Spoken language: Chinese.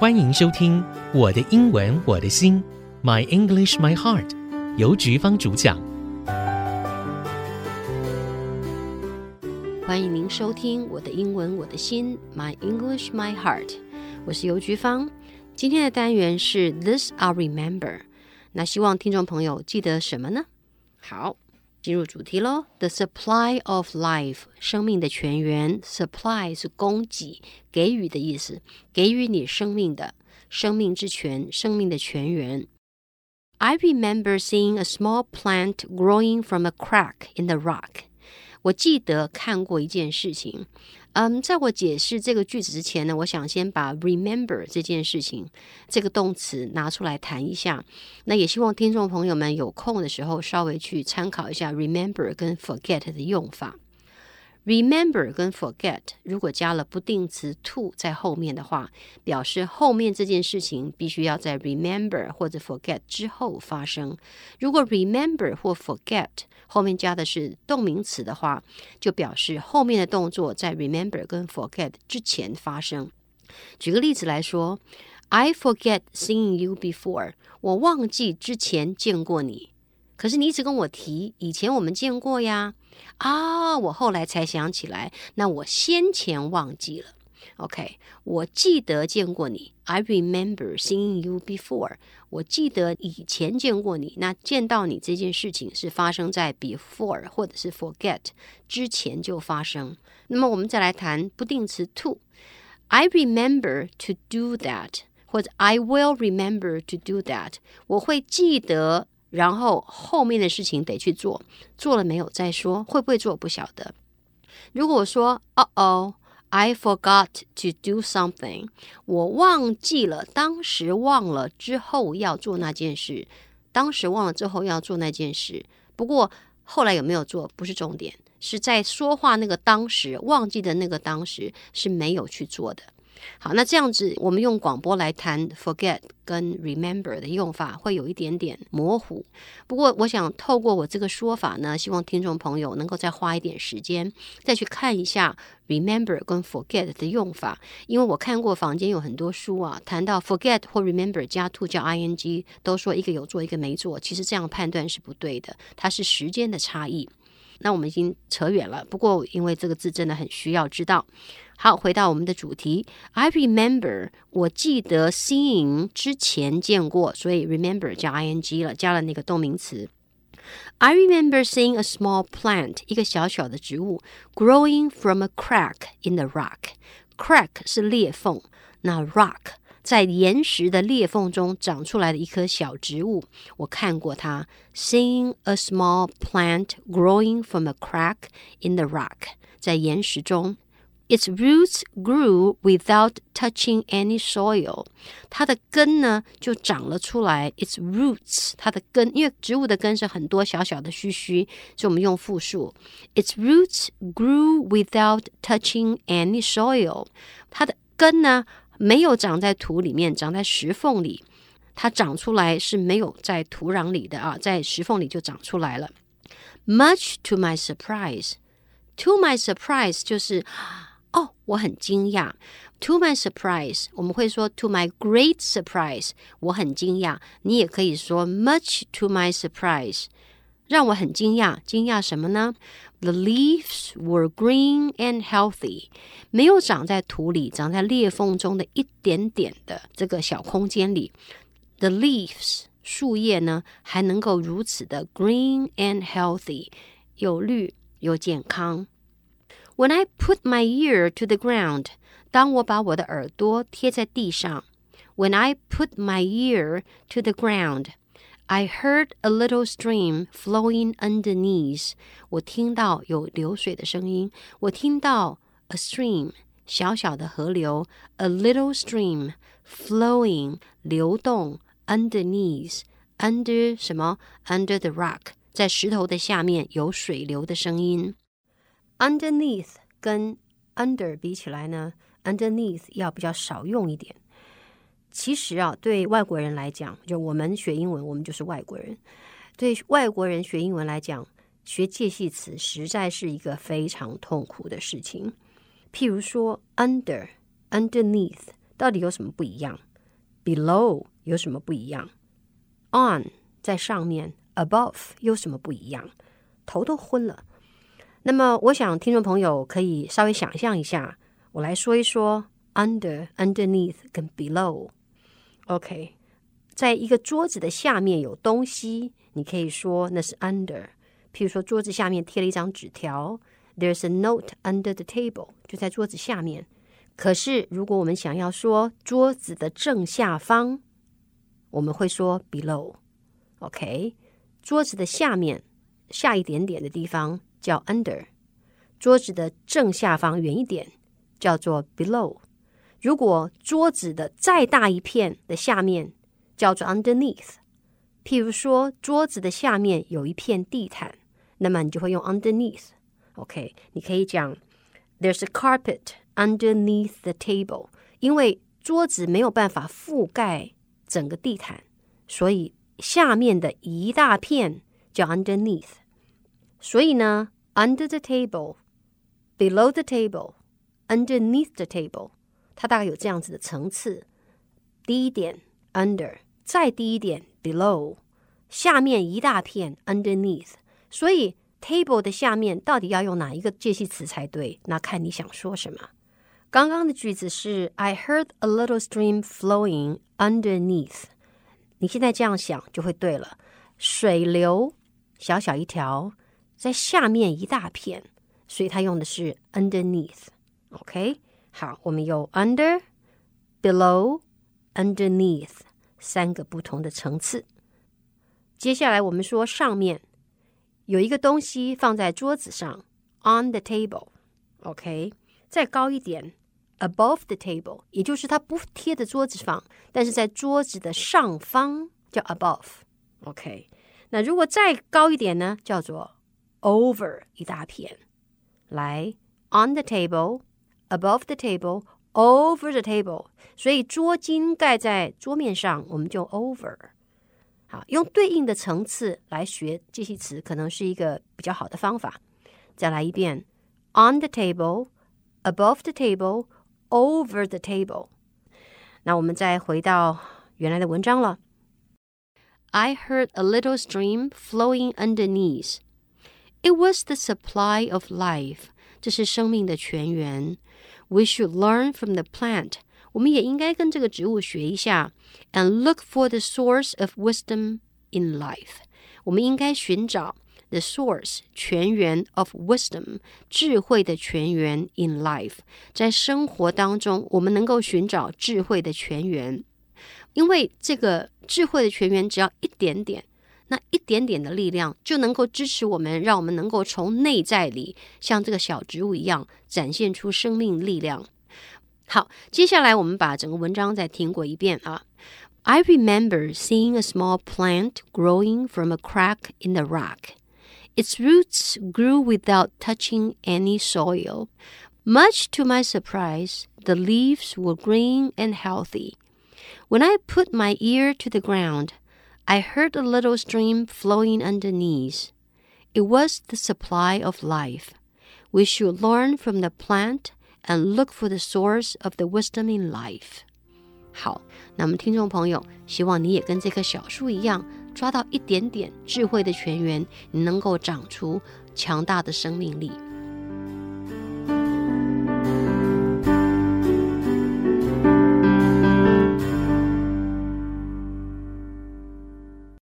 欢迎收听《我的英文我的心》，My English My Heart，由菊芳主讲。欢迎您收听《我的英文我的心》，My English My Heart，我是邮菊芳。今天的单元是 This I Remember，那希望听众朋友记得什么呢？好。进入主题喽，The supply of life，生命的泉源。Supply 是供给、给予的意思，给予你生命的生命之泉，生命的泉源。I remember seeing a small plant growing from a crack in the rock。 我记得看过一件事情。嗯，在我解释这个句子之前呢，我想先把 remember 这件事情这个动词拿出来谈一下。那也希望听众朋友们有空的时候稍微去参考一下 remember 跟 forget 的用法。Remember 跟 forget 如果加了不定词 to 在后面的话，表示后面这件事情必须要在 remember 或者 forget 之后发生。如果 remember 或 forget 后面加的是动名词的话，就表示后面的动作在 remember 跟 forget 之前发生。举个例子来说，I forget seeing you before，我忘记之前见过你。可是你一直跟我提以前我们见过呀，啊，我后来才想起来，那我先前忘记了。OK，我记得见过你，I remember seeing you before。我记得以前见过你，那见到你这件事情是发生在 before 或者是 forget 之前就发生。那么我们再来谈不定词 to，I remember to do that，或者 I will remember to do that，我会记得。 然后后面的事情得去做，做了没有再说，会不会做不晓得。如果我说哦哦，I forgot to do something，我忘记了，当时忘了之后要做那件事，当时忘了之后要做那件事。不过后来有没有做不是重点，是在说话那个当时忘记的那个当时是没有去做的。好，那这样子，我们用广播来谈 forget 跟 remember 的用法，会有一点点模糊。不过，我想透过我这个说法呢，希望听众朋友能够再花一点时间，再去看一下 remember 跟 forget 的用法。因为我看过坊间有很多书啊，谈到 forget 或 remember 加 to 加 ing，都说一个有做，一个没做。其实这样判断是不对的，它是时间的差异。那我们已经扯远了，不过因为这个字真的很需要知道。好，回到我们的主题，I remember，我记得 seeing 之前见过，所以 remember 加 ing 了，加了那个动名词。I remember seeing a small plant，一个小小的植物，growing from a crack in the rock。crack 是裂缝，那 rock 在岩石的裂缝中长出来的一棵小植物，我看过它。Seeing a small plant growing from a crack in the rock，在岩石中。Its roots grew without touching any soil。它的根呢就长了出来。Its roots，它的根，因为植物的根是很多小小的须须，所以我们用复数。Its roots grew without touching any soil。它的根呢 没有长在土里面，长在石缝里。它长出来是没有在土壤里的啊，在石缝里就长出来了。Much to my surprise，to my surprise 就是。哦，我很惊讶。To my surprise，我们会说 to my great surprise，我很惊讶。你也可以说 much to my surprise，让我很惊讶。惊讶什么呢？The leaves were green and healthy，没有长在土里，长在裂缝中的一点点的这个小空间里。The leaves，树叶呢，还能够如此的 green and healthy，有绿有健康。When I put my ear to the ground，当我把我的耳朵贴在地上，When I put my ear to the ground，I heard a little stream flowing underneath。我听到有流水的声音，我听到 a stream 小小的河流，a little stream flowing 流动 underneath under 什么？under the rock，在石头的下面有水流的声音。Underneath 跟 under 比起来呢，underneath 要比较少用一点。 其实啊，对外国人来讲，就我们学英文，我们就是外国人。对外国人学英文来讲，学介系词实在是一个非常痛苦的事情。譬如说，under、underneath 到底有什么不一样？below 有什么不一样？on 在上面，above 有什么不一样？头都昏了。那么，我想听众朋友可以稍微想象一下，我来说一说 under、underneath 跟 below。OK，在一个桌子的下面有东西，你可以说那是 under。譬如说，桌子下面贴了一张纸条，There's a note under the table，就在桌子下面。可是，如果我们想要说桌子的正下方，我们会说 below。OK，桌子的下面下一点点的地方叫 under，桌子的正下方远一点叫做 below。如果桌子的再大一片的下面叫做 underneath，譬如说桌子的下面有一片地毯，那么你就会用 underneath。OK，你可以讲 There's a carpet underneath the table，因为桌子没有办法覆盖整个地毯，所以下面的一大片叫 underneath。所以呢，under the table，below the table，underneath the table。它大概有这样子的层次，低一点 under，再低一点 below，下面一大片 underneath。所以 table 的下面到底要用哪一个介系词才对？那看你想说什么。刚刚的句子是 I heard a little stream flowing underneath。你现在这样想就会对了，水流小小一条，在下面一大片，所以它用的是 underneath。OK。好，我们有 under、below、underneath 三个不同的层次。接下来我们说上面有一个东西放在桌子上，on the table，OK，再高一点，above the table，也就是它不贴在桌子上，但是在桌子的上方叫 above，OK。那如果再高一点呢，叫做 over 一大片。来，on the table。Above the table, over the table，所以桌巾盖在桌面上，我们就 over。好，用对应的层次来学介系词，可能是一个比较好的方法。再来一遍，on the table, above the table, over the table。那我们再回到原来的文章了。I heard a little stream flowing underneath. It was the supply of life. 这是生命的泉源。 We should learn from the plant. 我们也应该跟这个植物学一下。And look for the source of wisdom in life. 我们应该寻找 the source 泉源 of wisdom 智慧的泉源 in life。在生活当中，我们能够寻找智慧的泉源，因为这个智慧的泉源只要一点点， 那一点点的力量就能够支持我们，让我们能够从内在里像这个小植物一样展现出生命力量。好，接下来我们把整个文章再听过一遍啊。I remember seeing a small plant growing from a crack in the rock. Its roots grew without touching any soil. Much to my surprise, the leaves were green and healthy. When I put my ear to the ground, I heard a little stream flowing underneath. It was the supply of life. We should learn from the plant and look for the source of the wisdom in life. 好，那么听众朋友，希望你也跟这棵小树一样，抓到一点点智慧的泉源，你能够长出强大的生命力。